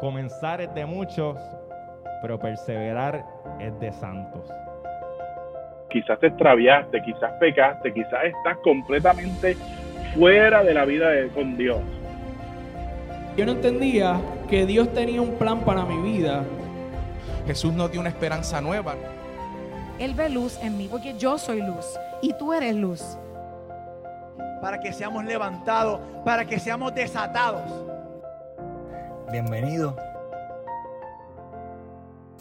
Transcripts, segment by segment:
Comenzar es de muchos, pero perseverar es de santos. Quizás te extraviaste, quizás pecaste, quizás estás completamente fuera de la vida de, con Dios. Yo no entendía que Dios tenía un plan para mi vida. Jesús nos dio una esperanza nueva. Él ve luz en mí porque yo soy luz y tú eres luz. Para que seamos levantados, para que seamos desatados. Bienvenido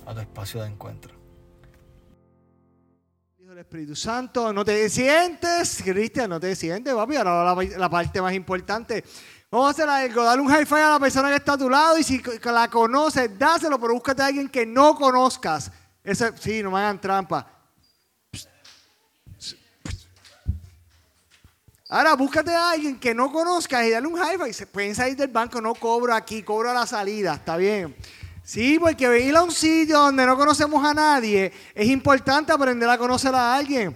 a tu espacio de encuentro. Hijo del Espíritu Santo, no te sientes, Cristian, no te sientes, papi. Ahora la, la parte más importante. Vamos a hacer algo, dale un high five a la persona que está a tu lado y si la conoces, dáselo, pero búscate a alguien que no conozcas. Ese, sí, no me hagan trampa. Ahora búscate a alguien que no conozcas y dale un high five. Pueden salir del banco, no cobro aquí, cobro a la salida, está bien. Sí, porque venir a un sitio donde no conocemos a nadie es importante aprender a conocer a alguien.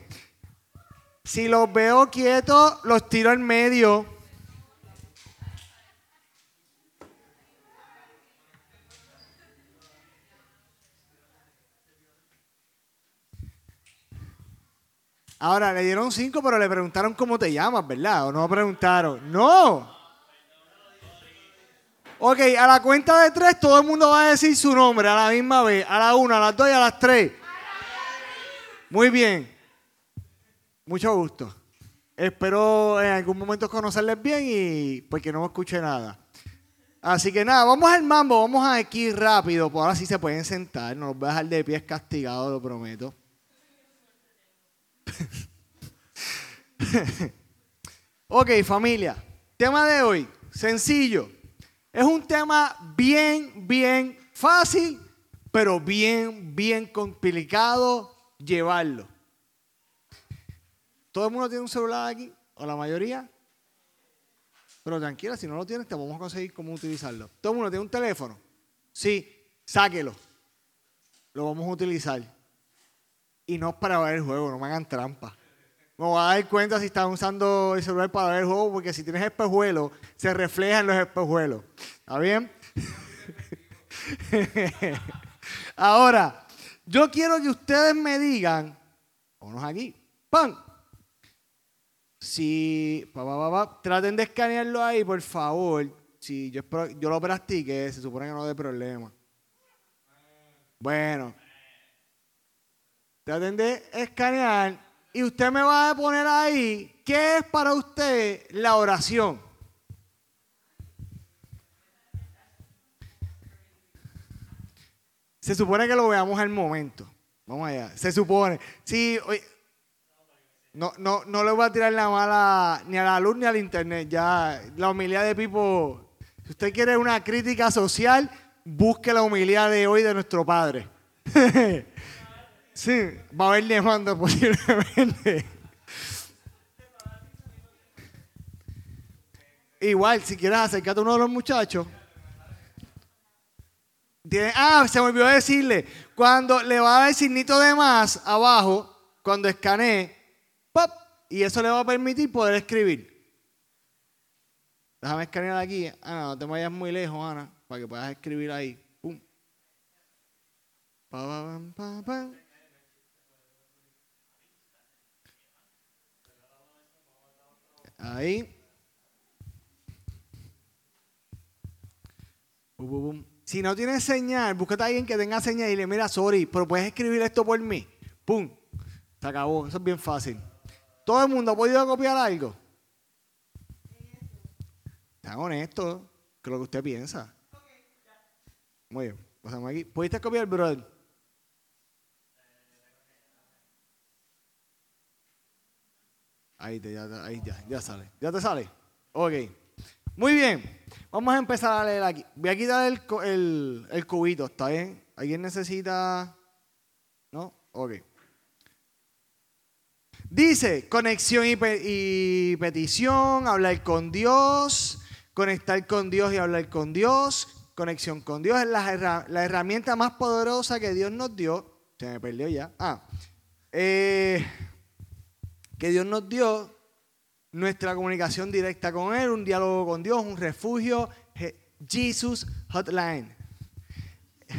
Si los veo quietos, los tiro en medio. Ahora, le dieron cinco, pero le preguntaron cómo te llamas, ¿verdad? ¿O no preguntaron? ¡No! Ok, a la cuenta de tres todo el mundo va a decir su nombre a la misma vez. A la una, a las dos y a las tres. Muy bien. Mucho gusto. Espero en algún momento conocerles bien y pues que no me escuche nada. Así que nada, vamos al mambo, vamos aquí rápido, pues ahora sí se pueden sentar, no los voy a dejar de pies castigados, lo prometo. ok, familia. Tema de hoy, sencillo. Es un tema bien, bien fácil, pero bien, bien complicado llevarlo. ¿Todo el mundo tiene un celular aquí? ¿O la mayoría? Pero tranquila, si no lo tienes, te vamos a conseguir cómo utilizarlo. ¿Todo el mundo tiene un teléfono? Sí, sáquelo. Lo vamos a utilizar. Y no es para ver el juego, no me hagan trampa. Me voy a dar cuenta si están usando el celular para ver el juego, porque si tienes espejuelos, se reflejan los espejuelos. ¿Está bien? Ahora, yo quiero que ustedes me digan, vámonos aquí, ¡pam! Si, pa, pa, pa, traten de escanearlo ahí, por favor. Si yo, yo lo practique, se supone que no dé problema. Bueno, traten de escanear y usted me va a poner ahí qué es para usted la oración. Se supone que lo veamos al momento. Vamos allá. Se supone. Sí, oye, no, no, no le voy a tirar la mala ni a la luz ni al internet. Ya, la humildad de Pipo. Si usted quiere una crítica social, busque la humildad de hoy de nuestro Padre. sí, va a haber demanda posiblemente. Igual, si quieres acercarte a uno de los muchachos. Tiene, ah, se me olvidó decirle. Cuando le va a dar signito de más abajo, cuando escanee, ¡pop! y eso le va a permitir poder escribir. Déjame escanear aquí. Ana, no te vayas muy lejos, Ana, para que puedas escribir ahí. Pum. Pa, pa, pa, Ahí. Si no tienes señal, búscate a alguien que tenga señal y le mira, sorry, pero puedes escribir esto por mí. ¡Pum! Se acabó. Eso es bien fácil. ¿Todo el mundo ha podido copiar algo? Sean honestos, que lo que usted piensa. Muy bien. Pasamos aquí. ¿Pudiste copiar, brother? Ahí, te, ya, ahí ya, ya sale. ¿Ya te sale? Ok. Muy bien. Vamos a empezar a leer aquí. Voy a quitar el, el, cubito, ¿está bien? ¿Alguien necesita...? ¿No? Ok. Dice, conexión y, pe- y petición, hablar con Dios, conectar con Dios y hablar con Dios, conexión con Dios es la, la herramienta más poderosa que Dios nos dio. Se me perdió ya. Ah, eh, que Dios nos dio nuestra comunicación directa con Él, un diálogo con Dios, un refugio, Je- Jesus Hotline.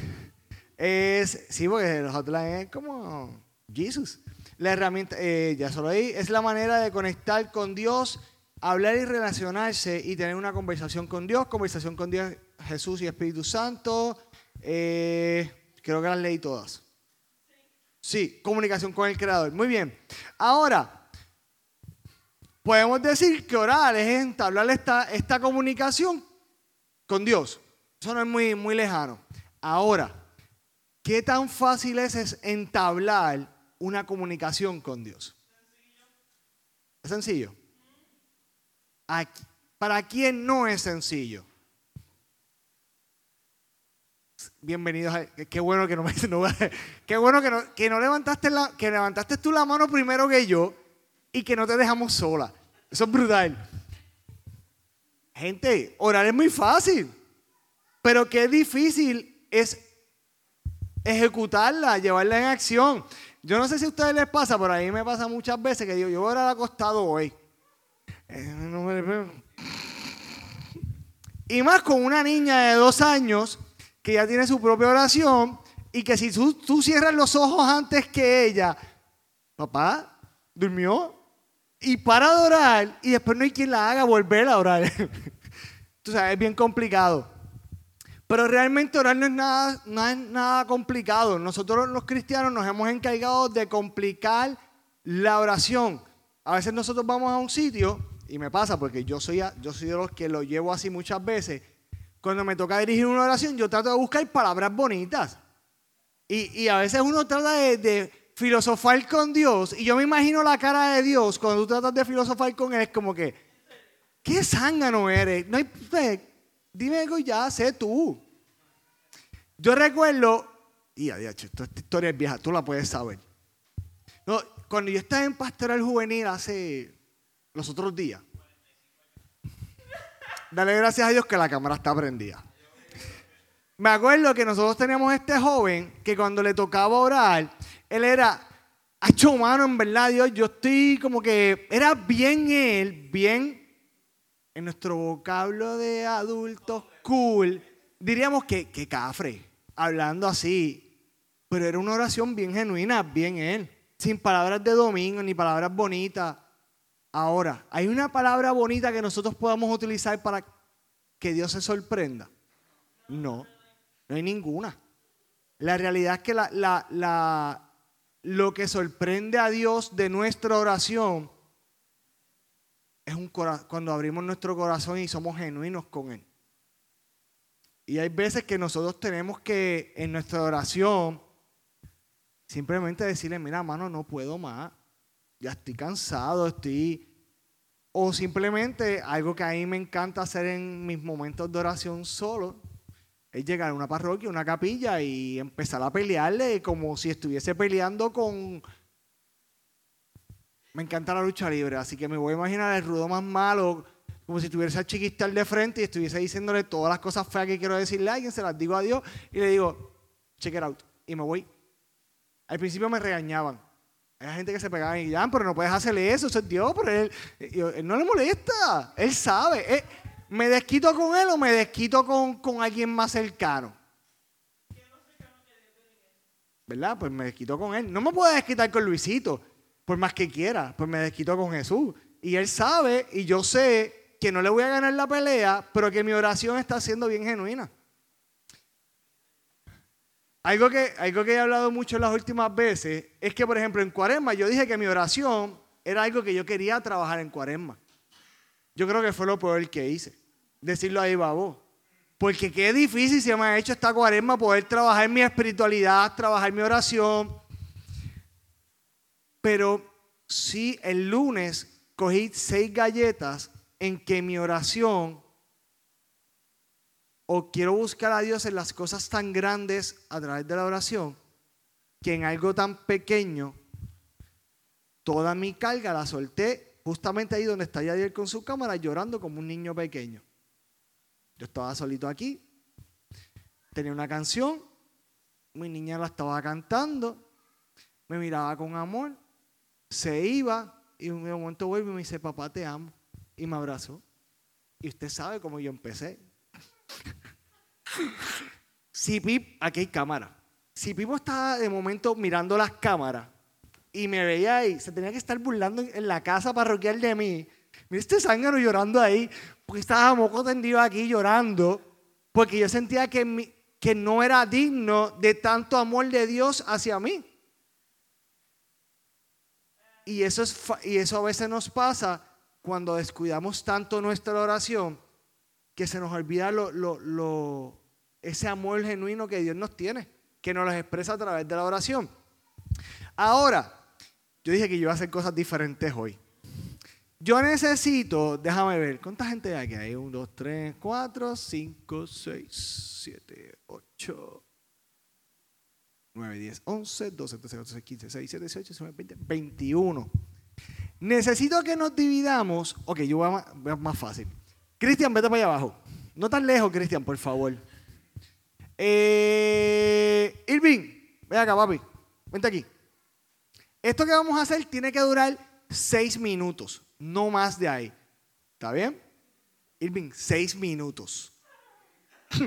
Es, sí, porque los hotlines es como Jesus. La herramienta, eh, ya solo ahí, es la manera de conectar con Dios, hablar y relacionarse y tener una conversación con Dios, conversación con Dios, Jesús y Espíritu Santo. Eh, creo que las leí todas. Sí, comunicación con el Creador. Muy bien. Ahora, podemos decir que orar es entablar esta, esta comunicación con Dios. Eso no es muy, muy lejano. Ahora, ¿qué tan fácil es, es entablar una comunicación con Dios? ¿Es sencillo? Aquí- ¿Para quién no es sencillo? Bienvenidos a, qué- bueno que no me no- qué bueno que no, que no levantaste la, que levantaste tú la mano primero que yo y que no te dejamos sola. Eso es brutal. Gente, orar es muy fácil, pero qué difícil es ejecutarla, llevarla en acción. Yo no sé si a ustedes les pasa, pero a mí me pasa muchas veces que digo, yo voy a orar acostado hoy. Y más con una niña de dos años que ya tiene su propia oración y que si tú, tú cierras los ojos antes que ella, papá, durmió y para de orar y después no hay quien la haga volver a orar. Tú sabes, es bien complicado. Pero realmente orar no es nada, no es nada complicado. Nosotros los cristianos nos hemos encargado de complicar la oración. A veces nosotros vamos a un sitio, y me pasa porque yo soy, yo soy de los que lo llevo así muchas veces. Cuando me toca dirigir una oración, yo trato de buscar palabras bonitas. Y, a veces uno trata de filosofar con Dios, y yo me imagino la cara de Dios cuando tú tratas de filosofar con Él, es como que, ¿qué zángano eres? No hay, dime algo ya, sé tú. Yo recuerdo, y adiós, esta historia es vieja, tú la puedes saber. Cuando yo estaba en Pastoral Juvenil hace los otros días, dale gracias a Dios que la cámara está prendida. Me acuerdo que nosotros teníamos este joven que cuando le tocaba orar, él era, hecho mano, en verdad, Dios, yo estoy como que, era bien él, bien en nuestro vocablo de adultos cool, diríamos que, que cafre, hablando así. Pero era una oración bien genuina, bien él, sin palabras de domingo ni palabras bonitas. Ahora, ¿hay una palabra bonita que nosotros podamos utilizar para que Dios se sorprenda? No, no hay ninguna. La realidad es que la, la- la- lo que sorprende a Dios de nuestra oración es un cuando abrimos nuestro corazón y somos genuinos con Él. Y hay veces que nosotros tenemos que en nuestra oración simplemente decirle, mira, mano, no puedo más. Ya estoy cansado, estoy... O simplemente algo que a mí me encanta hacer en mis momentos de oración solo, es llegar a una parroquia, una capilla y empezar a pelearle como si estuviese peleando con... Me encanta la lucha libre, así que me voy a imaginar el rudo más malo, como si tuviese al chiquistal de frente y estuviese diciéndole todas las cosas feas que quiero decirle a alguien, se las digo a Dios y le digo, check it out, y me voy. Al principio me regañaban. Hay gente que se pegaba y ya, pero no puedes hacerle eso, eso es Dios, pero él, no le molesta, él sabe. ¿Me desquito con él o me desquito con, con alguien más cercano? ¿Verdad? Pues me desquito con él. No me puedo desquitar con Luisito, por más que quiera, pues me desquito con Jesús. Y él sabe y yo sé que no le voy a ganar la pelea, pero que mi oración está siendo bien genuina. Algo que, algo que he hablado mucho las últimas veces es que, por ejemplo, en Cuaresma yo dije que mi oración era algo que yo quería trabajar en Cuaresma. Yo creo que fue lo peor que hice. Decirlo ahí, babo. Porque qué difícil se me ha hecho esta cuaresma poder trabajar mi espiritualidad, trabajar mi oración. Pero sí, el lunes cogí seis galletas en que mi oración, o quiero buscar a Dios en las cosas tan grandes a través de la oración, que en algo tan pequeño, toda mi carga la solté justamente ahí donde está Yadier con su cámara llorando como un niño pequeño. Yo estaba solito aquí, tenía una canción, mi niña la estaba cantando, me miraba con amor, se iba y en un momento vuelve y me dice, papá te amo, y me abrazó. Y usted sabe cómo yo empecé. Si Pip, aquí hay cámara. si Pipo estaba de momento mirando las cámaras y me veía ahí, se tenía que estar burlando en la casa parroquial de mí. Mira este zángano llorando ahí, porque estaba moco tendido aquí llorando, porque yo sentía que, que no era digno de tanto amor de Dios hacia mí. Y eso, es, y eso a veces nos pasa cuando descuidamos tanto nuestra oración que se nos olvida lo, lo- lo- ese amor genuino que Dios nos tiene, que nos lo expresa a través de la oración. Ahora, yo dije que yo iba a hacer cosas diferentes hoy. Yo necesito, déjame ver, ¿cuánta gente hay aquí? Hay 1, 2, 3, 4, 5, 6, 7, 8, 9, 10, 11, 12, 13, 14, 15, 16, 17, 18, 19, 20, 21. Necesito que nos dividamos. Ok, yo voy a a más fácil. Cristian, vete para allá abajo. No tan lejos, Cristian, por favor. Eh, Irving, ven acá, papi. Vente aquí. Esto que vamos a hacer tiene que durar seis minutos, no más de ahí. ¿Está bien? Irving, seis minutos.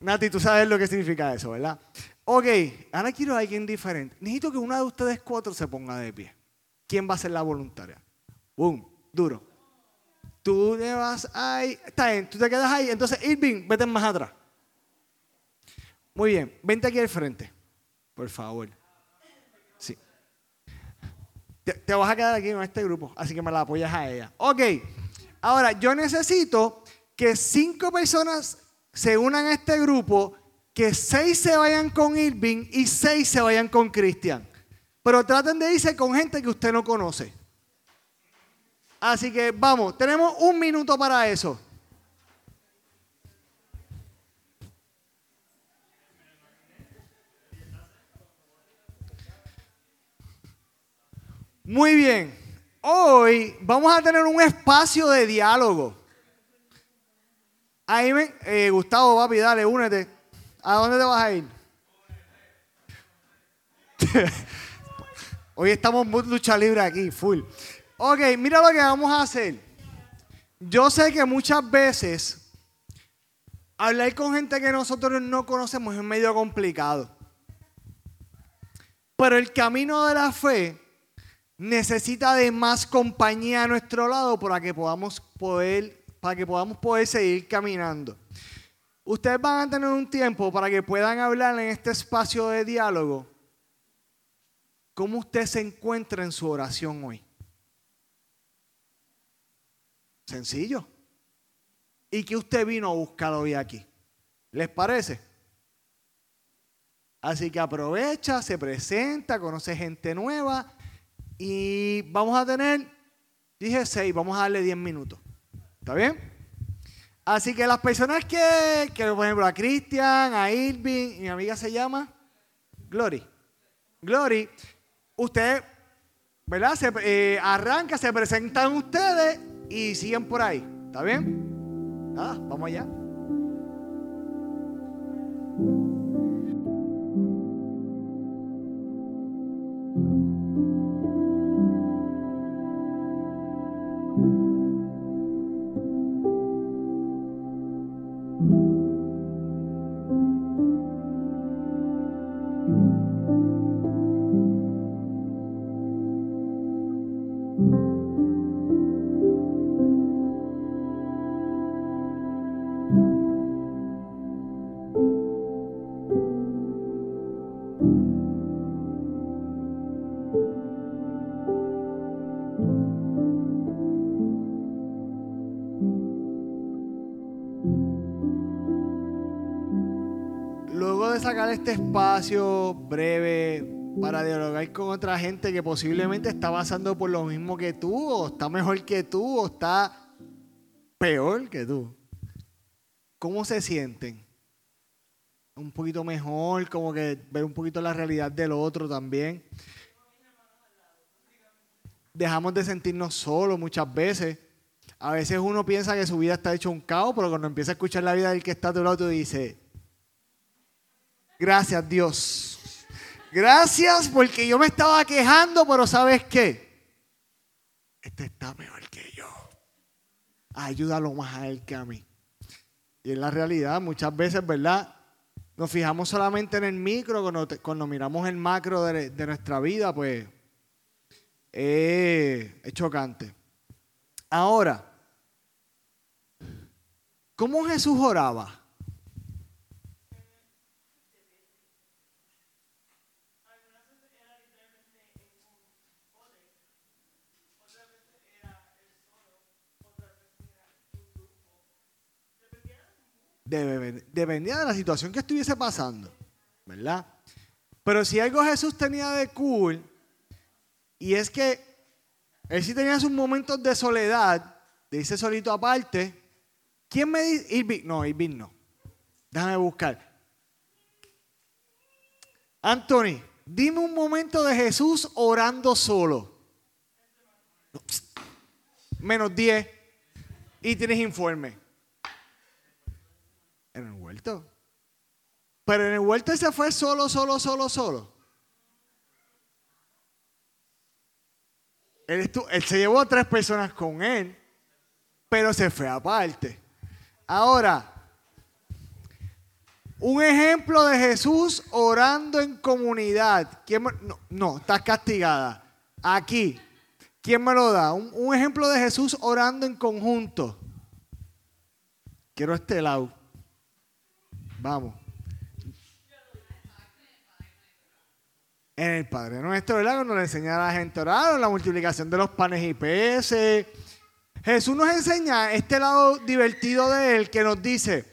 Nati, tú sabes lo que significa eso, ¿verdad? Ok, ahora quiero a alguien diferente. Necesito que una de ustedes cuatro se ponga de pie. ¿Quién va a ser la voluntaria? Boom, duro. Tú te vas ahí. Está bien, tú te quedas ahí. Entonces, Irving, vete más atrás. Muy bien, vente aquí al frente. Por favor. Te vas a quedar aquí en este grupo, así que me la apoyas a ella. Ok, ahora yo necesito que cinco personas se unan a este grupo, que seis se vayan con Irving y seis se vayan con Cristian. Pero traten de irse con gente que usted no conoce. Así que vamos, tenemos un minuto para eso. Muy bien. Hoy vamos a tener un espacio de diálogo. Ahí ven, eh, Gustavo, papi, dale, únete. ¿A dónde te vas a ir? Hoy estamos muy lucha libre aquí, full. Ok, mira lo que vamos a hacer. Yo sé que muchas veces hablar con gente que nosotros no conocemos es medio complicado. Pero el camino de la fe necesita de más compañía a nuestro lado para que podamos poder, para que podamos poder seguir caminando. Ustedes van a tener un tiempo para que puedan hablar en este espacio de diálogo cómo usted se encuentra en su oración hoy. Sencillo. ¿Y que usted vino a buscar hoy aquí? ¿Les parece? Así que aprovecha, se presenta, conoce gente nueva y vamos a tener, dije seis, vamos a darle 10 minutos. ¿Está bien? Así que las personas que, que por ejemplo, a Cristian, a Irving, mi amiga se llama Glory. Glory, usted, ¿verdad? Se, eh, arranca, se presentan ustedes y siguen por ahí. ¿Está bien? Nada, vamos allá. Este espacio breve para dialogar con otra gente que posiblemente está pasando por lo mismo que tú, o está mejor que tú, o está peor que tú. ¿Cómo se sienten? Un poquito mejor, como que ver un poquito la realidad del otro también. Dejamos de sentirnos solos muchas veces. A veces uno piensa que su vida está hecho un caos, pero cuando empieza a escuchar la vida del que está a tu lado, tú dices, Gracias Dios. Gracias porque yo me estaba quejando, pero ¿sabes qué? Este está mejor que yo. Ayúdalo más a él que a mí. Y en la realidad, muchas veces, ¿verdad? nos fijamos solamente en el micro, cuando, te- cuando miramos el macro de, nuestra vida, pues eh, es chocante. Ahora, ¿cómo Jesús oraba? Dependía de la situación que estuviese pasando, ¿verdad? Pero si algo Jesús tenía de cool, y es que él sí tenía sus momentos de soledad, de irse solito aparte. ¿Quién me dice? Irving, no, Irving no. Déjame buscar. Anthony, dime un momento de Jesús orando solo. Menos 10. Y tienes informe. En el huerto. Pero en el huerto se fue solo, solo, solo, solo. Él, estu- él se llevó a tres personas con él, pero se fue aparte. Ahora, un ejemplo de Jesús orando en comunidad. ¿Quién me- no, no, estás castigada. Aquí. ¿Quién me lo da? Un, un ejemplo de Jesús orando en conjunto. Quiero este lado. Vamos. En el Padre Nuestro, ¿verdad? Le enseña a la gente orar, la multiplicación de los panes y peces. Jesús nos enseña este lado divertido de Él que nos dice,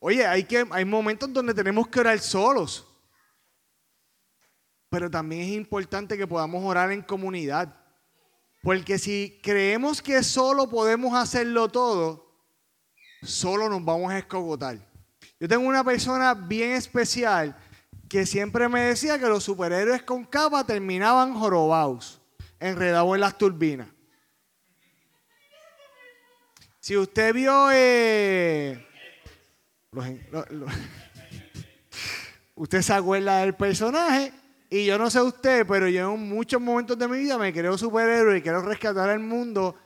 oye, hay, que, hay momentos donde tenemos que orar solos. Pero también es importante que podamos orar en comunidad. Porque si creemos que solo podemos hacerlo todo, solo nos vamos a escogotar. Yo tengo una persona bien especial que siempre me decía que los superhéroes con capa terminaban jorobados, enredados en las turbinas. Si usted vio eh, usted se acuerda del personaje y yo no sé usted, pero yo en muchos momentos de mi vida me creo superhéroe y quiero rescatar al mundo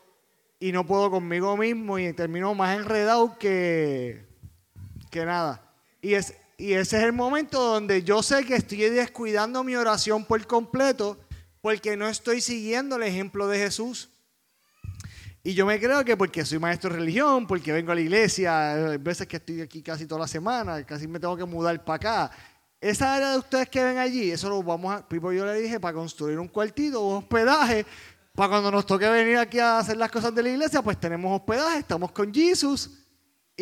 y no puedo conmigo mismo y termino más enredado que, que nada. Y, es, y ese es el momento donde yo sé que estoy descuidando mi oración por completo porque no estoy siguiendo el ejemplo de Jesús. Y yo me creo que porque soy maestro de religión, porque vengo a la iglesia, hay veces que estoy aquí casi toda la semana, casi me tengo que mudar para acá. Esa área de ustedes que ven allí, eso lo vamos a, Pipo yo le dije, para construir un cuartito, un hospedaje, para cuando nos toque venir aquí a hacer las cosas de la iglesia, pues tenemos hospedaje, estamos con Jesús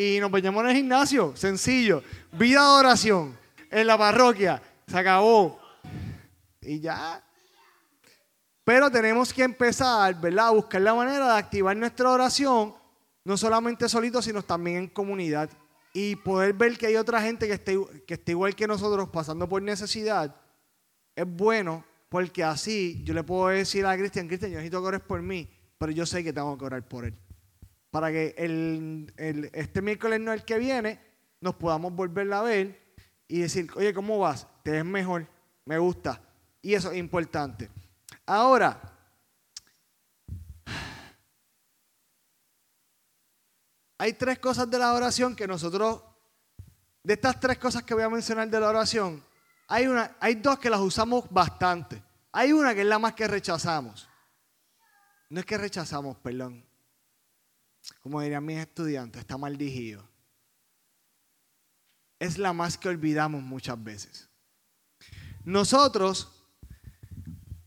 y nos bañamos en el gimnasio, sencillo. Vida de oración en la parroquia, se acabó. Y ya. Pero tenemos que empezar, ¿verdad? A buscar la manera de activar nuestra oración, no solamente solitos, sino también en comunidad. Y poder ver que hay otra gente que está, que está igual que nosotros pasando por necesidad, es bueno porque así yo le puedo decir a Cristian, Cristian, yo necesito que ores por mí, pero yo sé que tengo que orar por él. Para que el, este miércoles no el que viene, nos podamos volver a ver y decir, oye, ¿cómo vas? Te ves mejor, me gusta. Y eso es importante. Ahora, hay tres cosas de la oración que nosotros, de estas tres cosas que voy a mencionar de la oración, hay, una, hay dos que las usamos bastante. Hay una que es la más que rechazamos. No es que rechazamos, perdón. Como dirían mis estudiantes, está mal digido. Es la más que olvidamos muchas veces. Nosotros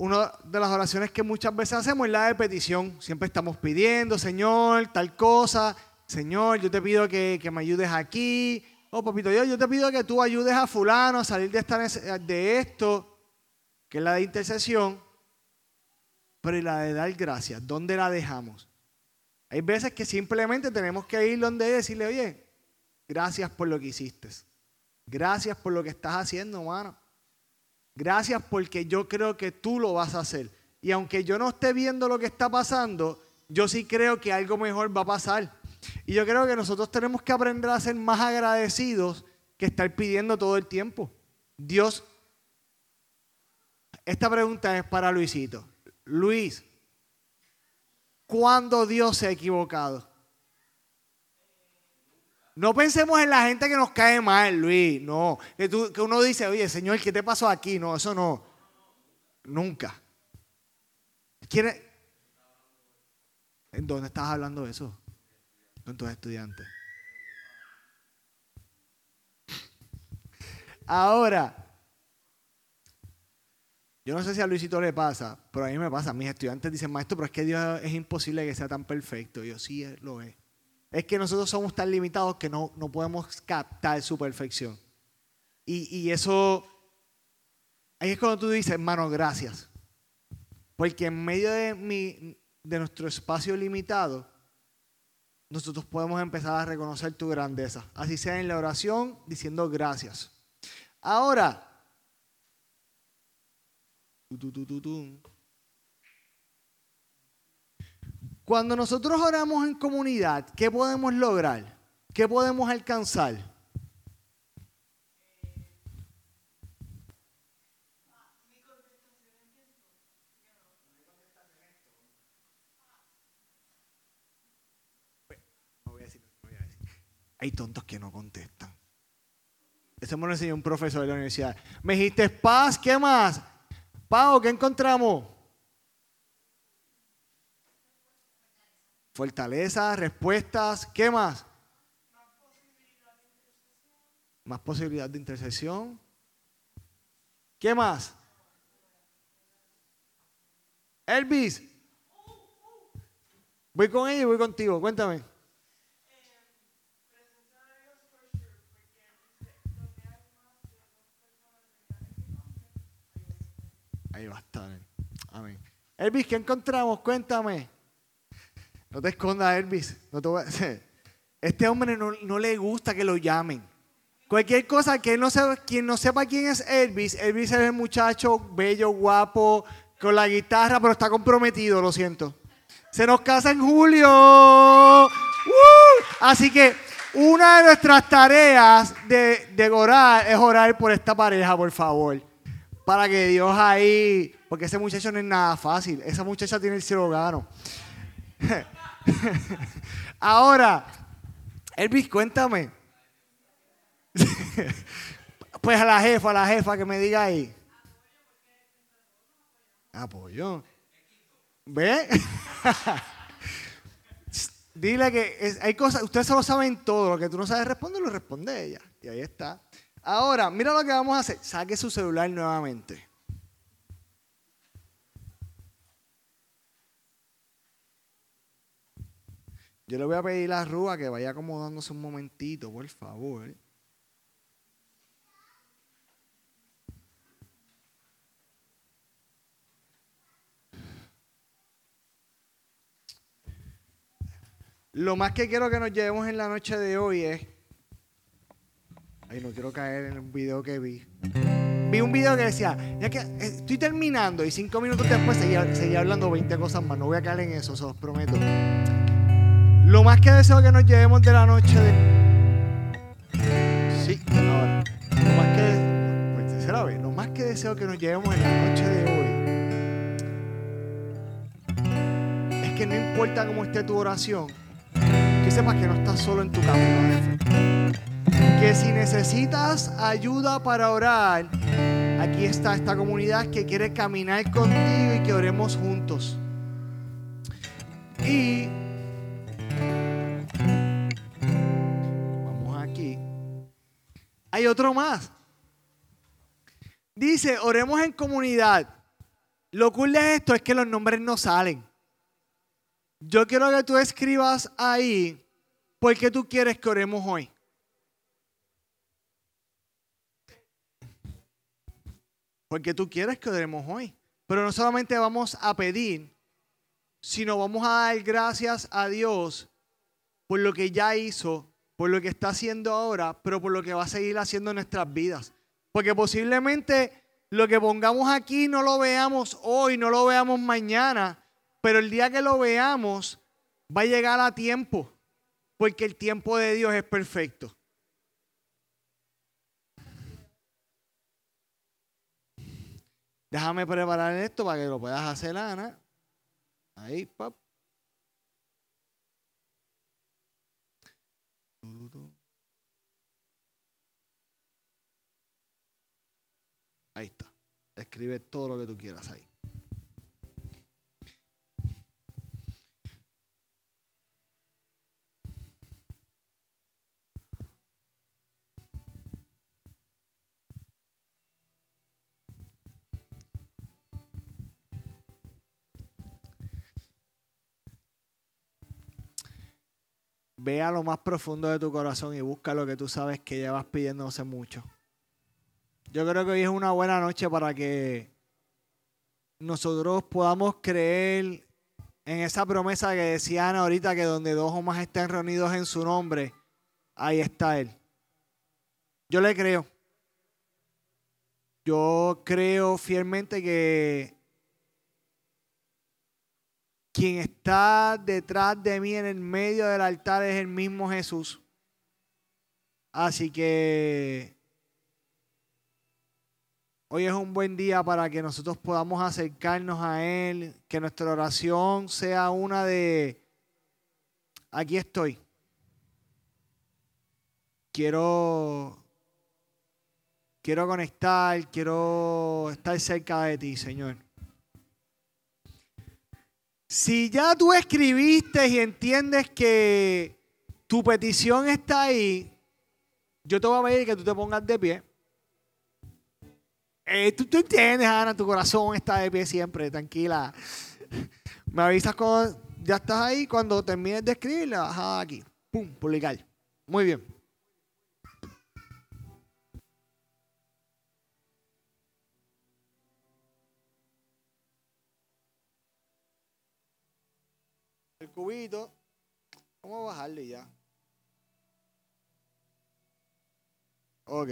una de las oraciones que muchas veces hacemos es la de petición. Siempre estamos pidiendo, Señor, tal cosa. Señor, yo te pido que, que me ayudes aquí. Oh, papito Dios, yo te pido que tú ayudes a fulano a salir de, de esto, que es la de intercesión. Pero ¿y la de dar gracias? ¿Dónde la dejamos? Hay veces que simplemente tenemos que ir donde él y decirle, oye, gracias por lo que hiciste. Gracias por lo que estás haciendo, hermano. Gracias porque yo creo que tú lo vas a hacer. Y aunque yo no esté viendo lo que está pasando, yo sí creo que algo mejor va a pasar. Y yo creo que nosotros tenemos que aprender a ser más agradecidos que estar pidiendo todo el tiempo. Dios, esta pregunta es para Luisito. Luis, ¿cuándo Dios se ha equivocado? No pensemos en la gente que nos cae mal, Luis. No. Que, uno dice, oye, Señor, ¿qué te pasó aquí? No, eso no. Nunca. ¿Quién es? ¿En dónde estás hablando eso? Con tus estudiantes. Ahora, yo no sé si a Luisito le pasa, pero a mí me pasa. Mis estudiantes dicen, maestro, pero es que Dios es imposible que sea tan perfecto. Y yo, sí, lo es. Es que nosotros somos tan limitados que no, no podemos captar su perfección. Y, y eso, ahí es cuando tú dices, hermano, gracias. Porque en medio de, mi, de nuestro espacio limitado, nosotros podemos empezar a reconocer tu grandeza. Así sea en la oración, diciendo gracias. Ahora, tu, tu, tu, tu, tu. Cuando nosotros oramos en comunidad, ¿qué podemos lograr? ¿Qué podemos alcanzar? Hay tontos que no contestan. Eso me lo enseñó un profesor de la universidad. Me dijiste paz, ¿qué más? Pau, ¿qué encontramos? Fortaleza, respuestas, ¿qué más? Más posibilidad de intercesión. ¿Qué más? Elvis. Voy con ella y voy contigo. Cuéntame. Ahí va a estar. Amén. Elvis, ¿qué encontramos? Cuéntame. No te escondas, Elvis. Este hombre no, le gusta que lo llamen. Cualquier cosa que no sepa, quien no sepa quién es Elvis, Elvis es el muchacho bello, guapo, con la guitarra, pero está comprometido, lo siento. Se nos casa en julio. Así que una de nuestras tareas de, de orar es orar por esta pareja, por favor. Para que Dios ahí, porque ese muchacho no es nada fácil. Esa muchacha tiene el cielo gano. Ahora, Elvis, cuéntame. pues a la jefa, a la jefa que me diga ahí. Apoyo. ¿Ve? Dile que hay cosas, ustedes solo saben todo, lo que tú no sabes responder, lo responde ella. Y ahí está. Ahora, mira lo que vamos a hacer. Saque su celular nuevamente. Yo le voy a pedir a Rúa que vaya acomodándose un momentito, por favor. Lo más que quiero que nos llevemos en la noche de hoy es. Ay, no quiero caer en un video que vi. Vi un video que decía, ya que eh, estoy terminando y cinco minutos después seguía, hablando 20 cosas más. No voy a caer en eso, se los prometo. Lo más que deseo que nos llevemos de la noche de. Sí, ahora. Lo más que. Pues. Lo más que deseo que nos llevemos en la noche de hoy es que no importa cómo esté tu oración, que sepas que no estás solo en tu camino de fe. Que si necesitas ayuda para orar, aquí está esta comunidad que quiere caminar contigo y que oremos juntos. Y vamos aquí. Hay otro más. Dice, oremos en comunidad. Lo cool de esto es que los nombres no salen. Yo quiero que tú escribas ahí por qué tú quieres que oremos hoy. Porque tú quieres que oremos hoy. Pero no solamente vamos a pedir, sino vamos a dar gracias a Dios por lo que ya hizo, por lo que está haciendo ahora, pero por lo que va a seguir haciendo en nuestras vidas. Porque posiblemente lo que pongamos aquí no lo veamos hoy, no lo veamos mañana, pero el día que lo veamos va a llegar a tiempo, porque el tiempo de Dios es perfecto. Déjame preparar esto para que lo puedas hacer, Ana. Ahí, pap. Ahí está. Escribe todo lo que tú quieras ahí. Ve a lo más profundo de tu corazón y busca lo que tú sabes que llevas pidiendo hace mucho. Yo creo que hoy es una buena noche para que nosotros podamos creer en esa promesa que decía Ana ahorita, que donde dos o más estén reunidos en su nombre, ahí está Él. Yo le creo. Yo creo fielmente que quien está detrás de mí en el medio del altar es el mismo Jesús. Así que hoy es un buen día para que nosotros podamos acercarnos a Él, que nuestra oración sea una de, aquí estoy. Quiero, quiero conectar, quiero estar cerca de ti, Señor. Si ya tú escribiste y entiendes que tu petición está ahí, yo te voy a pedir que tú te pongas de pie. Eh, tú, tú entiendes, Ana, tu corazón está de pie siempre, tranquila. Me avisas cuando ya estás ahí, cuando termines de escribir, le bajas aquí. Pum, publicar. Muy bien. Cubito. Vamos a bajarle ya. Ok.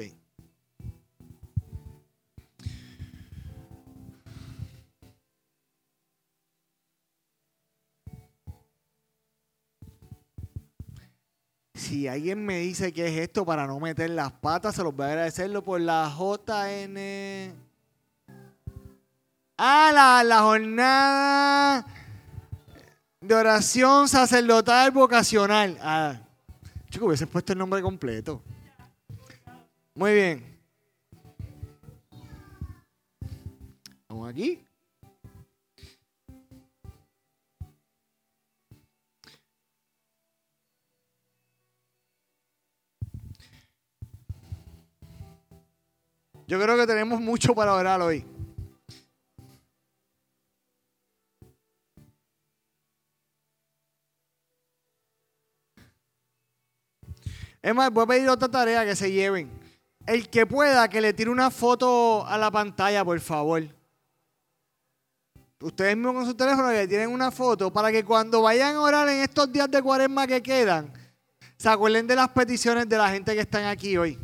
Si alguien me dice que es esto para no meter las patas, se los voy a agradecerlo por la JN. Ah, la, la jornada de oración sacerdotal vocacional. Ah, chico, hubiese puesto el nombre completo. Muy bien. Vamos aquí. Yo creo que tenemos mucho para orar hoy. Voy a pedir otra tarea que se lleven. El que pueda, que le tire una foto a la pantalla, por favor. Ustedes mismos con su teléfono le tienen una foto para que cuando vayan a orar en estos días de cuaresma que quedan, se acuerden de las peticiones de la gente que están aquí hoy.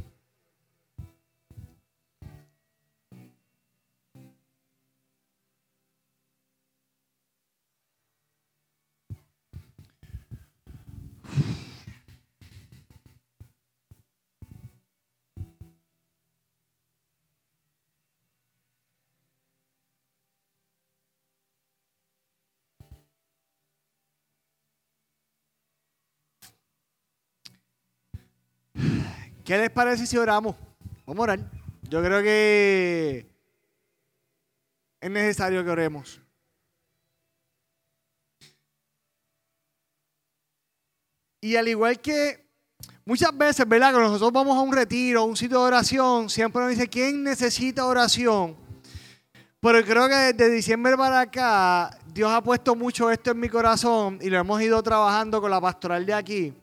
¿Qué les parece si oramos? Vamos a orar. Yo creo que es necesario que oremos. Y al igual que muchas veces, ¿verdad? Que nosotros vamos a un retiro, a un sitio de oración, siempre nos dice, ¿quién necesita oración? Pero creo que desde diciembre para acá, Dios ha puesto mucho esto en mi corazón y lo hemos ido trabajando con la pastoral de aquí.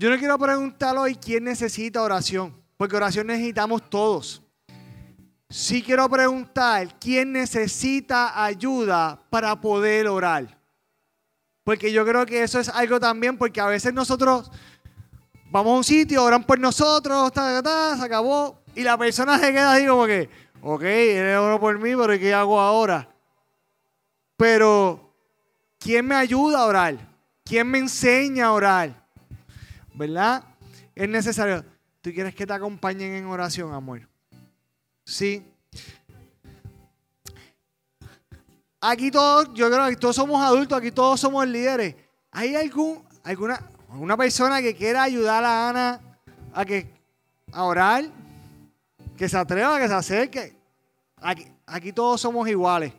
Yo no quiero preguntar hoy quién necesita oración, porque oración necesitamos todos. Sí quiero preguntar quién necesita ayuda para poder orar. Porque yo creo que eso es algo también, porque a veces nosotros vamos a un sitio, oran por nosotros, ta, ta, se acabó, y la persona se queda así como que, ok, él oró por mí, pero ¿qué hago ahora? Pero, ¿quién me ayuda a orar? ¿Quién me enseña a orar? ¿Verdad? Es necesario. ¿Tú quieres que te acompañen en oración, amor? Sí. Aquí todos, yo creo que todos somos adultos, aquí todos somos líderes. ¿Hay algún, alguna, persona que quiera ayudar a Ana a, que, a orar? Que se atreva, que se acerque. Aquí, aquí todos somos iguales.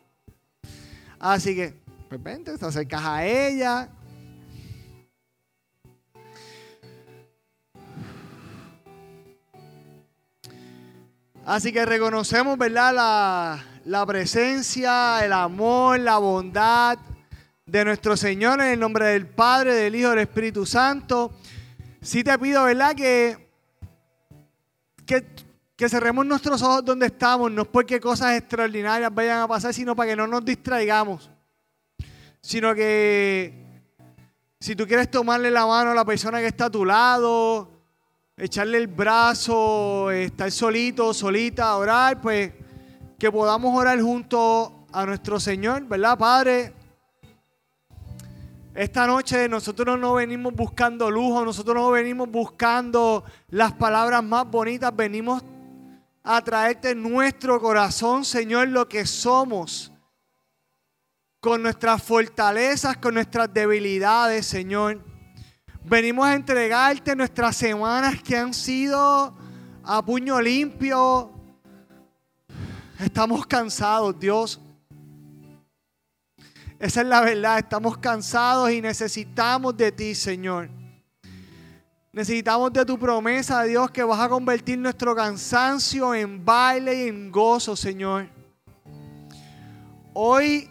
Así que, pues vente, te acercas a ella. Así que reconocemos, ¿verdad? La, presencia, el amor, la bondad de nuestro Señor en el nombre del Padre, del Hijo del Espíritu Santo. Sí te pido, ¿verdad? Que, que, que cerremos nuestros ojos donde estamos, no es porque cosas extraordinarias vayan a pasar, sino para que no nos distraigamos. Sino que si tú quieres tomarle la mano a la persona que está a tu lado, echarle el brazo, estar solito, solita, orar, pues que podamos orar junto a nuestro Señor, ¿verdad, Padre? Esta noche nosotros no venimos buscando lujo, nosotros no venimos buscando las palabras más bonitas, venimos a traerte en nuestro corazón, Señor, lo que somos, con nuestras fortalezas, con nuestras debilidades, Señor. Venimos a entregarte nuestras semanas que han sido a puño limpio. Estamos cansados, Dios. Esa es la verdad. Estamos cansados y necesitamos de ti, Señor. Necesitamos de tu promesa, Dios, que vas a convertir nuestro cansancio en baile y en gozo, Señor. Hoy,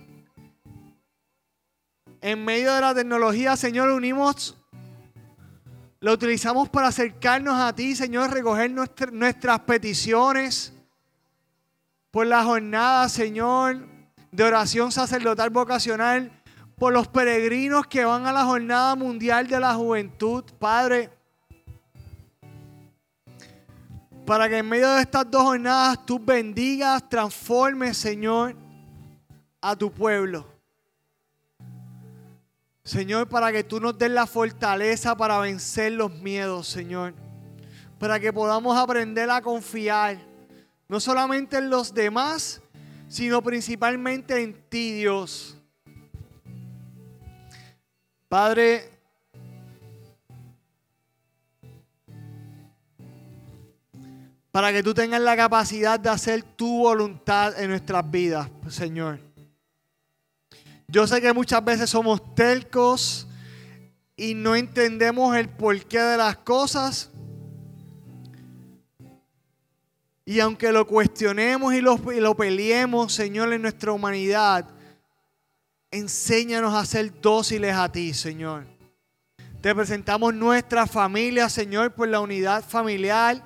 en medio de la tecnología, Señor, unimos lo utilizamos para acercarnos a ti, Señor, recoger nuestra- nuestras peticiones por la jornada, Señor, de oración sacerdotal vocacional, por los peregrinos que van a la jornada mundial de la juventud, Padre. Para que en medio de estas dos jornadas tú bendigas, transformes, Señor, a tu pueblo. Señor, para que tú nos des la fortaleza para vencer los miedos, Señor. Para que podamos aprender a confiar, no solamente en los demás, sino principalmente en ti, Dios. Padre, para que tú tengas la capacidad de hacer tu voluntad en nuestras vidas, Señor. Yo sé que muchas veces somos tercos y no entendemos el porqué de las cosas. Y aunque lo cuestionemos y lo, y lo peleemos, Señor, en nuestra humanidad, enséñanos a ser dóciles a ti, Señor. Te presentamos nuestra familia, Señor, por la unidad familiar,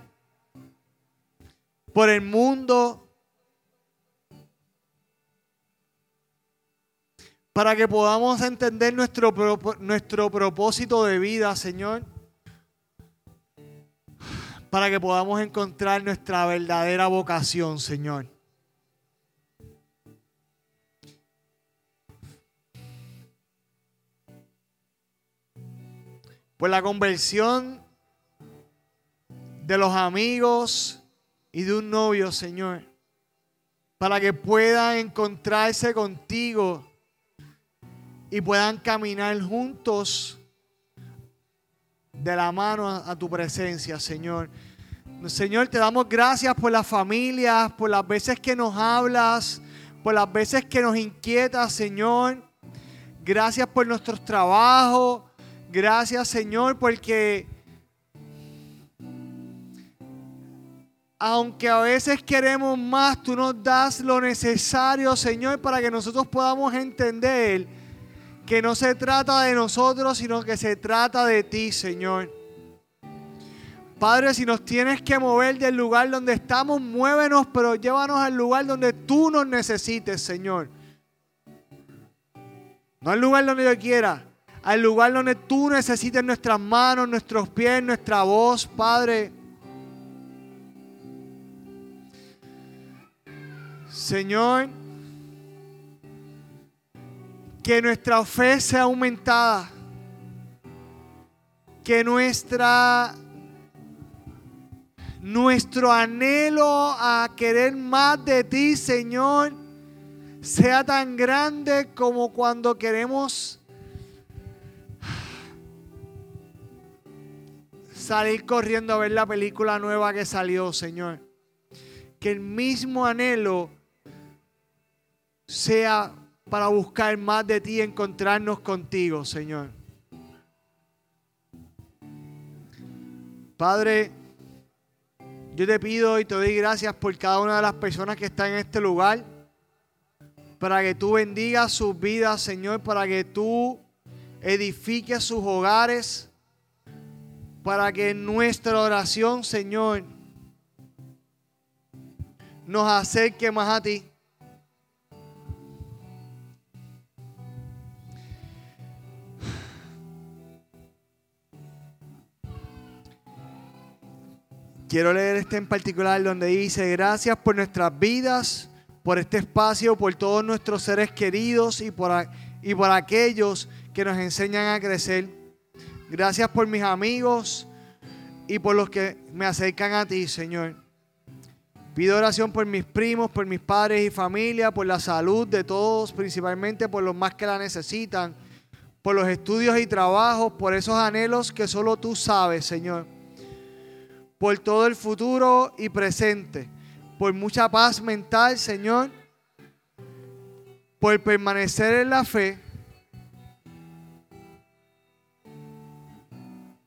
por el mundo, para que podamos entender nuestro, nuestro propósito de vida, Señor. Para que podamos encontrar nuestra verdadera vocación, Señor. Por la conversión de los amigos y de un novio, Señor. Para que puedan encontrarse contigo y puedan caminar juntos de la mano a, tu presencia, Señor. Señor, te damos gracias por las familias, por las veces que nos hablas, por las veces que nos inquietas, Señor. Gracias por nuestros trabajos. Gracias, Señor, porque aunque a veces queremos más, tú nos das lo necesario, Señor, para que nosotros podamos entender que no se trata de nosotros, sino que se trata de ti, Señor. Padre, si nos tienes que mover del lugar donde estamos, muévenos, pero llévanos al lugar donde tú nos necesites, Señor. No al lugar donde yo quiera, al lugar donde tú necesites nuestras manos, nuestros pies, nuestra voz, Padre. Señor, que nuestra fe sea aumentada, que nuestra nuestro anhelo a querer más de ti, Señor, sea tan grande como cuando queremos salir corriendo a ver la película nueva que salió, Señor. que el mismo anhelo sea para buscar más de ti, encontrarnos contigo, Señor. Padre, yo te pido y te doy gracias por cada una de las personas que están en este lugar, para que tú bendigas sus vidas, Señor, para que tú edifiques sus hogares, para que nuestra oración, Señor, nos acerque más a ti. Quiero leer este en particular donde dice, gracias por nuestras vidas, por este espacio, por todos nuestros seres queridos y por, y por aquellos que nos enseñan a crecer. Gracias por mis amigos y por los que me acercan a ti, Señor. Pido oración por mis primos, por mis padres y familia, por la salud de todos, principalmente por los más que la necesitan, por los estudios y trabajos, por esos anhelos que solo tú sabes, Señor. Por todo el futuro y presente, por mucha paz mental, Señor. Por permanecer en la fe.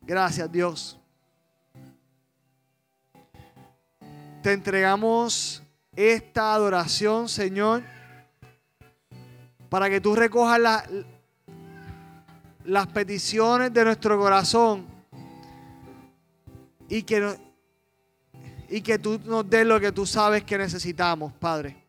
Gracias, Dios. Te entregamos esta adoración, Señor, para que tú recojas la- las peticiones de nuestro corazón y que, y que tú nos des lo que tú sabes que necesitamos, Padre.